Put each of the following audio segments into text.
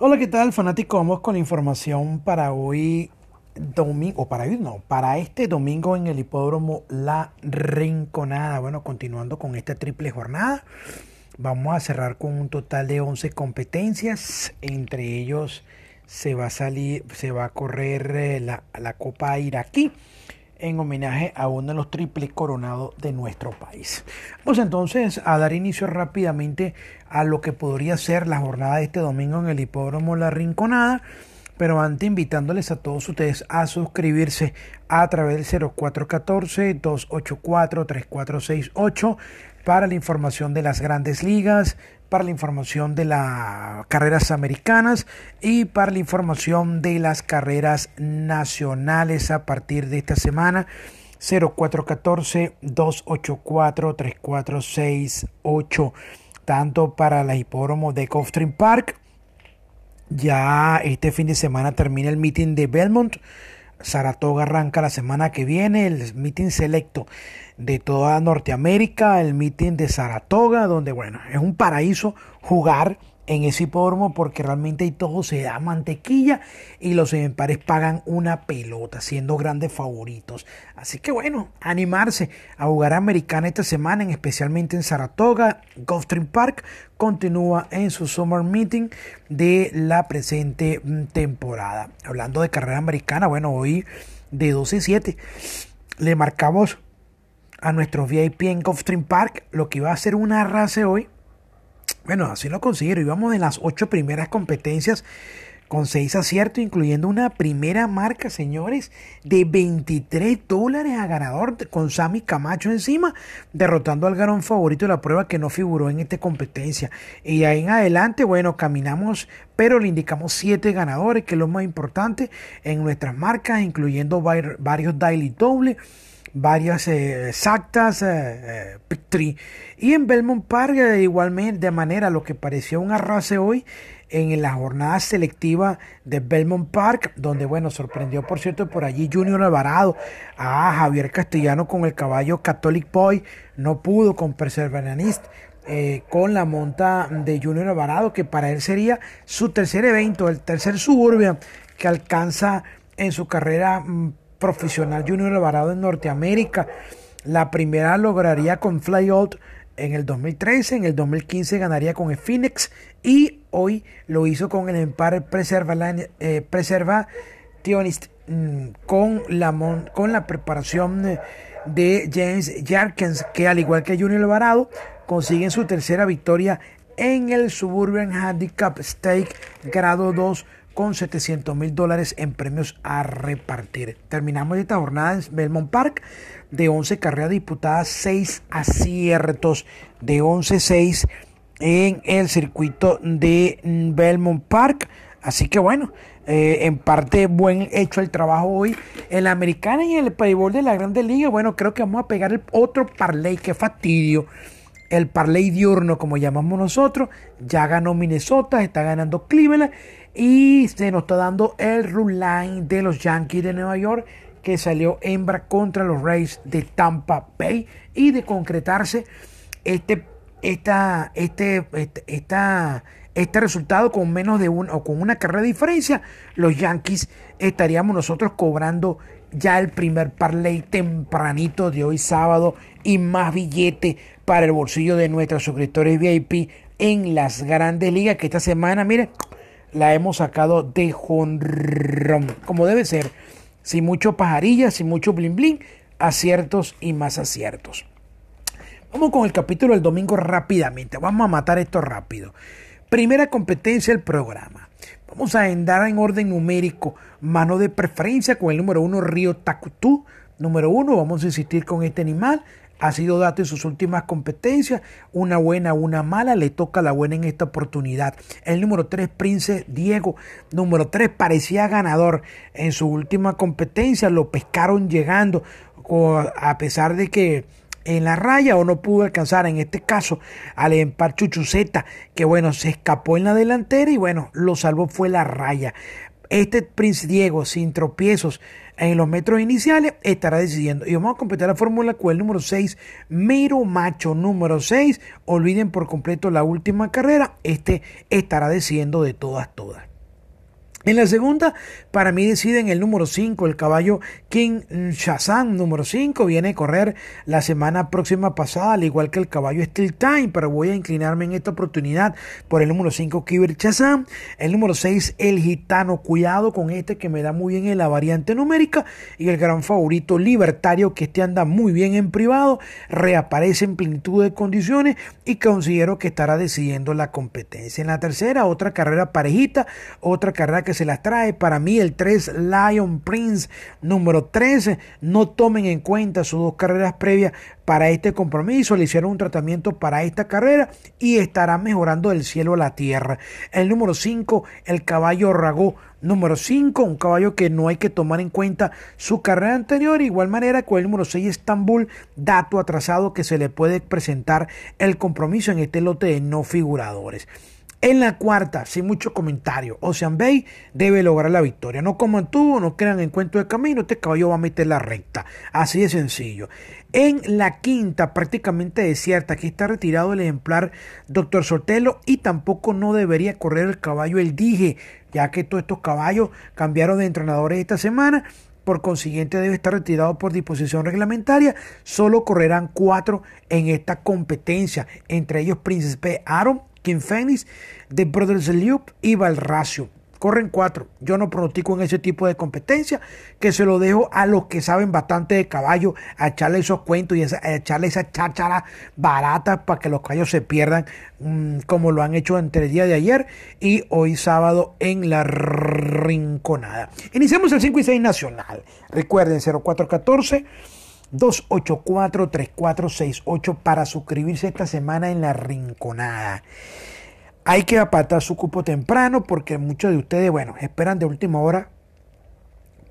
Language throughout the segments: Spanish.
Hola, ¿qué tal, fanático? Vamos con la información para hoy domingo, o para hoy no, para este domingo en el hipódromo La Rinconada. Bueno, continuando con esta triple jornada, vamos a cerrar con un total de 11 competencias. Entre ellos se va a salir, se va a correr eh, la, la Copa Iraquí en homenaje a uno de los triples coronados de nuestro país. Vamos entonces a dar inicio rápidamente a lo que podría ser la jornada de este domingo en el hipódromo La Rinconada. Pero antes invitándoles a todos ustedes a suscribirse a través del 0414-284-3468 para la información de las grandes ligas, para la información de las carreras americanas y para la información de las carreras nacionales a partir de esta semana. 0414-284-3468, tanto para la hipódromo de Gulfstream Park. Ya este fin de semana termina el meeting de Belmont Saratoga arranca la semana que viene el meeting selecto de toda Norteamérica, el meeting de Saratoga, donde bueno, es un paraíso jugar en ese hipódromo porque realmente ahí todo se da mantequilla y los empares pagan una pelota, siendo grandes favoritos. Así que bueno, animarse a jugar americana esta semana, especialmente en Saratoga. Gulfstream Park continúa en su summer meeting de la presente mm, temporada. Hablando de carrera americana, bueno, hoy de 12-7 le marcamos a nuestro VIP en Gulfstream Park lo que iba a ser una raza hoy bueno, así lo considero. Íbamos en las ocho primeras competencias con seis aciertos, incluyendo una primera marca, señores, de 23 dólares a ganador con Sammy Camacho encima, derrotando al garón favorito de la prueba que no figuró en esta competencia. Y ahí en adelante, bueno, caminamos, pero le indicamos siete ganadores, que es lo más importante en nuestras marcas, incluyendo varios daily doble varias eh, exactas eh, eh y en Belmont Park igualmente de manera lo que pareció un arrase hoy en la jornada selectiva de Belmont Park, donde bueno, sorprendió por cierto por allí Junior Alvarado a Javier Castellano con el caballo Catholic Boy, no pudo con Perseveranist. con la monta de Junior Alvarado, que para él sería su tercer evento, el tercer suburbio que alcanza en su carrera mm, profesional Junior Alvarado en Norteamérica. La primera lograría con Flyout en el 2013, en el 2015 ganaría con Phoenix y hoy lo hizo con el Empire Preserva, eh, mm, con, la, con la preparación de James Jarkins, que al igual que Junior Alvarado, consiguen su tercera victoria en el Suburban Handicap Stake grado 2 con 700 mil dólares en premios a repartir. Terminamos esta jornada en Belmont Park de 11 carreras disputadas, 6 aciertos de 11-6 en el circuito de Belmont Park. Así que bueno, eh, en parte buen hecho el trabajo hoy. En la americana y en el payball de la Grande Liga, bueno, creo que vamos a pegar el otro parlay, que fastidio. El parlay diurno, como llamamos nosotros, ya ganó Minnesota, está ganando Cleveland y se nos está dando el rule line de los Yankees de Nueva York que salió hembra contra los Rays de Tampa Bay. Y de concretarse este, esta, este, este, esta, este resultado con menos de un o con una carrera de diferencia, los Yankees estaríamos nosotros cobrando ya el primer parlay tempranito de hoy sábado y más billete para el bolsillo de nuestros suscriptores VIP en las grandes ligas que esta semana, miren, la hemos sacado de jonrón, como debe ser, sin mucho pajarilla, sin mucho blin blin, aciertos y más aciertos. Vamos con el capítulo del domingo rápidamente, vamos a matar esto rápido. Primera competencia del programa. Vamos a andar en orden numérico, mano de preferencia con el número uno Río Tacutú. Número uno, vamos a insistir con este animal ha sido dado en sus últimas competencias, una buena, una mala, le toca la buena en esta oportunidad. El número 3, Prince Diego, número 3, parecía ganador en su última competencia, lo pescaron llegando, a pesar de que en la raya o no pudo alcanzar en este caso al empar Chuchuceta que bueno se escapó en la delantera y bueno lo salvó fue la raya Este Prince Diego, sin tropiezos en los metros iniciales, estará decidiendo. Y vamos a completar la fórmula con el número 6, Miro Macho número 6. Olviden por completo la última carrera. Este estará decidiendo de todas, todas. En la segunda, para mí deciden el número 5, el caballo King Shazam. Número 5, viene a correr la semana próxima pasada, al igual que el caballo Steel Time, pero voy a inclinarme en esta oportunidad por el número 5, Kibir Shazam, el número 6, el Gitano, cuidado con este que me da muy bien en la variante numérica, y el gran favorito Libertario, que este anda muy bien en privado, reaparece en plenitud de condiciones y considero que estará decidiendo la competencia. En la tercera, otra carrera parejita, otra carrera que se las trae. Para mí el 3 Lion Prince número 13. No tomen en cuenta sus dos carreras previas para este compromiso. Le hicieron un tratamiento para esta carrera y estará mejorando del cielo a la tierra. El número 5, el caballo Ragó. Número 5, un caballo que no hay que tomar en cuenta su carrera anterior. igual manera con el número 6, Estambul, dato atrasado que se le puede presentar el compromiso en este lote de no figuradores. En la cuarta, sin mucho comentario, Ocean Bay debe lograr la victoria. No como tú, no crean en cuento de camino, este caballo va a meter la recta. Así de sencillo. En la quinta, prácticamente desierta, aquí está retirado el ejemplar Dr. Sotelo y tampoco no debería correr el caballo El Dije, ya que todos estos caballos cambiaron de entrenadores esta semana. Por consiguiente, debe estar retirado por disposición reglamentaria. Solo correrán cuatro en esta competencia, entre ellos Príncipe Aaron King Phoenix, The Brothers Loop y Valracio. Corren cuatro. Yo no pronostico en ese tipo de competencia, que se lo dejo a los que saben bastante de caballo, a echarle esos cuentos y a echarle esa cháchara barata para que los caballos se pierdan, mm, como lo han hecho entre el día de ayer y hoy sábado en la Rinconada. Iniciamos el 5 y 6 nacional. Recuerden, 0414. 284-3468 para suscribirse esta semana en la Rinconada. Hay que apartar su cupo temprano porque muchos de ustedes, bueno, esperan de última hora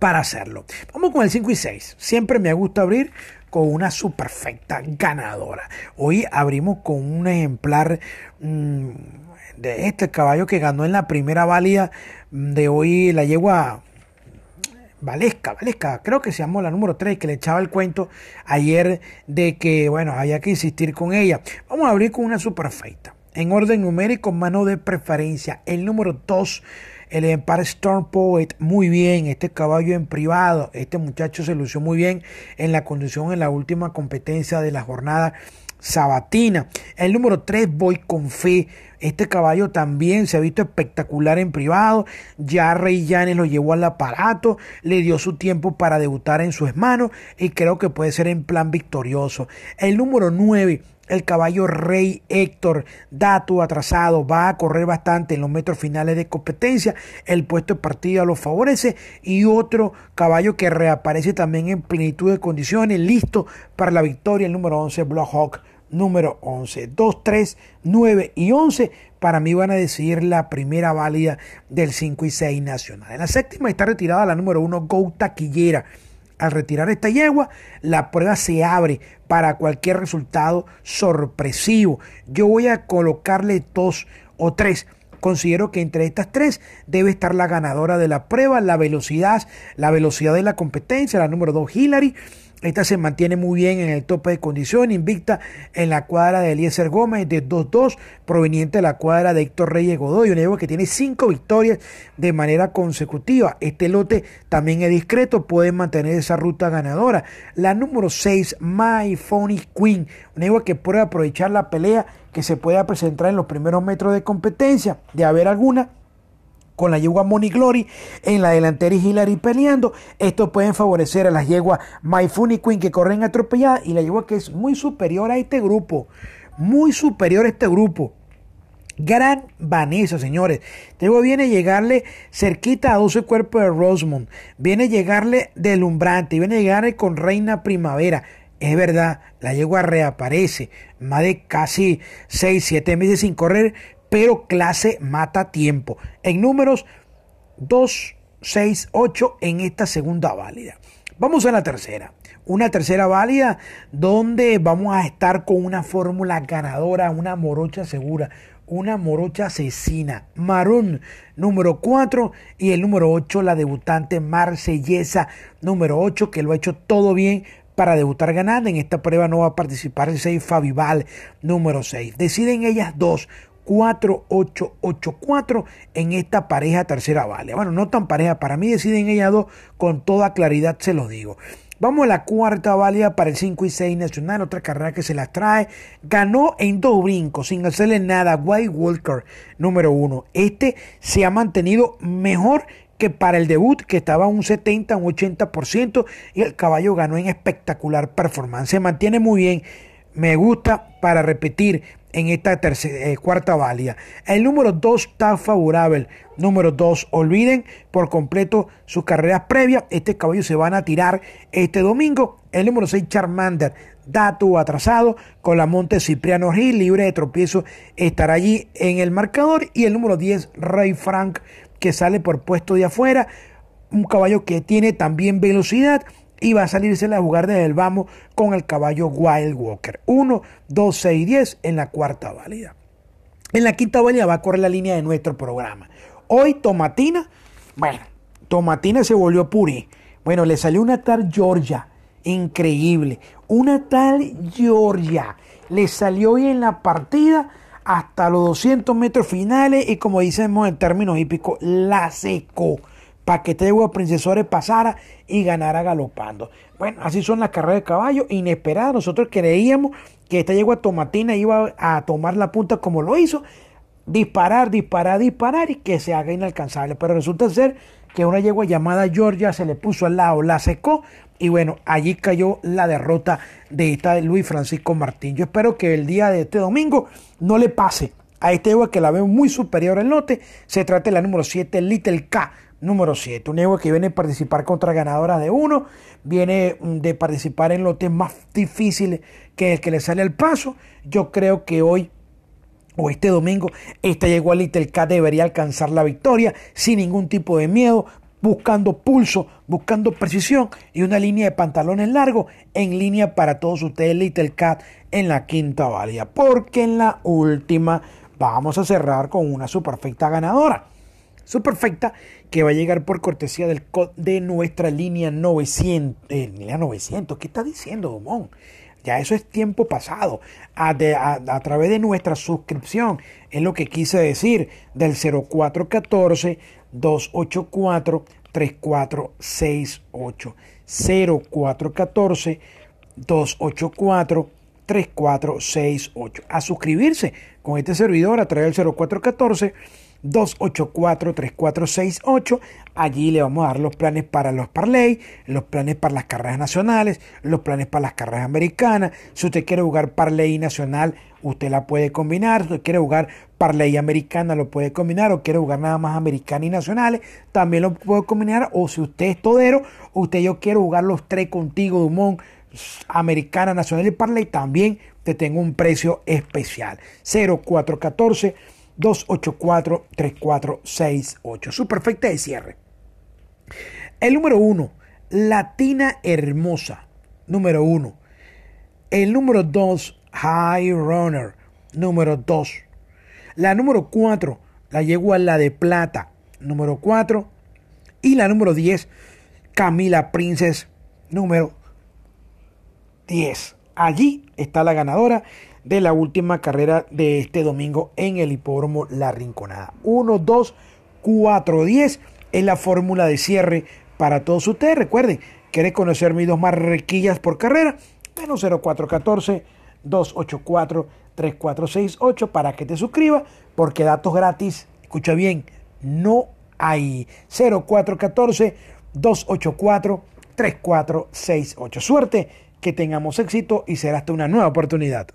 para hacerlo. Vamos con el 5 y 6. Siempre me gusta abrir con una superfecta ganadora. Hoy abrimos con un ejemplar mm, de este caballo que ganó en la primera válida de hoy, la yegua Valesca, Valesca, creo que se llamó la número 3, que le echaba el cuento ayer de que, bueno, había que insistir con ella. Vamos a abrir con una superfeita. En orden numérico, mano de preferencia. El número 2, el Empire Storm Poet, muy bien. Este caballo en privado, este muchacho se lució muy bien en la conducción en la última competencia de la jornada sabatina. El número 3, voy con fe. Este caballo también se ha visto espectacular en privado. Ya Rey Llanes lo llevó al aparato, le dio su tiempo para debutar en sus manos y creo que puede ser en plan victorioso. El número 9, el caballo Rey Héctor, dato atrasado, va a correr bastante en los metros finales de competencia. El puesto de partida lo favorece. Y otro caballo que reaparece también en plenitud de condiciones, listo para la victoria, el número 11, Block Hawk número 11. 2, 3, 9 y 11 para mí van a decidir la primera válida del 5 y 6 nacional. En la séptima está retirada la número 1, Go Taquillera. Al retirar esta yegua, la prueba se abre para cualquier resultado sorpresivo. Yo voy a colocarle dos o tres. Considero que entre estas tres debe estar la ganadora de la prueba, la velocidad, la velocidad de la competencia, la número 2 Hillary, esta se mantiene muy bien en el tope de condición, invicta en la cuadra de Eliezer Gómez de 2-2, proveniente de la cuadra de Héctor Reyes Godoy, un equipo que tiene cinco victorias de manera consecutiva. Este lote también es discreto, puede mantener esa ruta ganadora. La número 6, My Phony Queen, un equipo que puede aprovechar la pelea que se pueda presentar en los primeros metros de competencia, de haber alguna con la yegua Money Glory en la delantera y Hillary peleando. Esto puede favorecer a las yeguas My Funny Queen que corren atropelladas y la yegua que es muy superior a este grupo. Muy superior a este grupo. Gran Vanessa, señores. Tego viene a llegarle cerquita a 12 cuerpos de Rosemont. Viene a llegarle del Umbrante. Viene a llegarle con Reina Primavera. Es verdad, la yegua reaparece. Más de casi 6, 7 meses sin correr pero clase mata tiempo. En números 2, 6, 8 en esta segunda válida. Vamos a la tercera. Una tercera válida donde vamos a estar con una fórmula ganadora, una morocha segura. una morocha asesina. Marón, número 4. Y el número 8, la debutante Marsellesa, número 8, que lo ha hecho todo bien para debutar ganando. En esta prueba no va a participar el 6 Fabival, número 6. Deciden ellas dos. 4-8-8-4 en esta pareja tercera vale. Bueno, no tan pareja, para mí deciden ellas dos con toda claridad, se lo digo. Vamos a la cuarta válida para el 5 y 6 nacional, otra carrera que se las trae. Ganó en dos brincos, sin hacerle nada, White Walker, número uno. Este se ha mantenido mejor que para el debut, que estaba un 70, un 80%, y el caballo ganó en espectacular performance. Se mantiene muy bien. Me gusta para repetir en esta eh, cuarta válida. El número 2 está favorable. Número 2, olviden por completo sus carreras previas. Este caballo se van a tirar este domingo. El número 6, Charmander, dato atrasado con la Monte Cipriano Gil, libre de tropiezo, estará allí en el marcador. Y el número 10, Rey Frank, que sale por puesto de afuera. Un caballo que tiene también velocidad y va a salirse a jugar desde el vamos con el caballo Wild Walker. 1, 2, 6, 10 en la cuarta válida. En la quinta válida va a correr la línea de nuestro programa. Hoy Tomatina, bueno, Tomatina se volvió puré. Bueno, le salió una tal Georgia, increíble. Una tal Georgia. Le salió hoy en la partida hasta los 200 metros finales y como decimos en términos hípicos, la secó para que de Princesores pasara y ganara galopando. Bueno, así son las carreras de caballo, inesperadas. Nosotros creíamos que esta yegua tomatina iba a tomar la punta como lo hizo, disparar, disparar, disparar y que se haga inalcanzable. Pero resulta ser que una yegua llamada Georgia se le puso al lado, la secó y bueno, allí cayó la derrota de esta Luis Francisco Martín. Yo espero que el día de este domingo no le pase a esta yegua que la veo muy superior al lote. Se trata de la número 7, Little K número 7. Un ego que viene a participar contra ganadora de uno, viene mm, de participar en lotes más difíciles que el que le sale al paso. Yo creo que hoy o este domingo esta llegó a Little K debería alcanzar la victoria sin ningún tipo de miedo, buscando pulso, buscando precisión y una línea de pantalones largos en línea para todos ustedes Little Cat en la quinta válida, porque en la última vamos a cerrar con una superfecta ganadora. Superfecta que va a llegar por cortesía del de nuestra línea 900. Eh, línea 900, ¿qué está diciendo, Dumont? Ya eso es tiempo pasado. A, a, través de nuestra suscripción, es lo que quise decir, del 0414 284 3468. 0414 284 3468. A suscribirse con este servidor a través del 0414 284-3468. Allí le vamos a dar los planes para los parlay, los planes para las carreras nacionales, los planes para las carreras americanas. Si usted quiere jugar parlay nacional, usted la puede combinar. Si usted quiere jugar parlay americana, lo puede combinar. O quiere jugar nada más americana y nacionales, también lo puede combinar. O si usted es todero, usted yo quiero jugar los tres contigo, Dumont, americana, nacional y parlay, también te tengo un precio especial. 0414 284-3468. Su perfecta de cierre. El número 1, Latina Hermosa. Número 1. El número 2, High Runner. Número 2. La número 4, la yegua La de Plata. Número 4. Y la número 10, Camila Princess. Número 10. Allí está la ganadora de la última carrera de este domingo en el hipódromo La Rinconada. 1, 2, 4, 10 es la fórmula de cierre para todos ustedes. Recuerden, ¿quiere conocer mis dos marrequillas por carrera? Menos 0414 284 3468 para que te suscribas, porque datos gratis, escucha bien, no hay 0414 284 3468. Suerte, que tengamos éxito y será hasta una nueva oportunidad.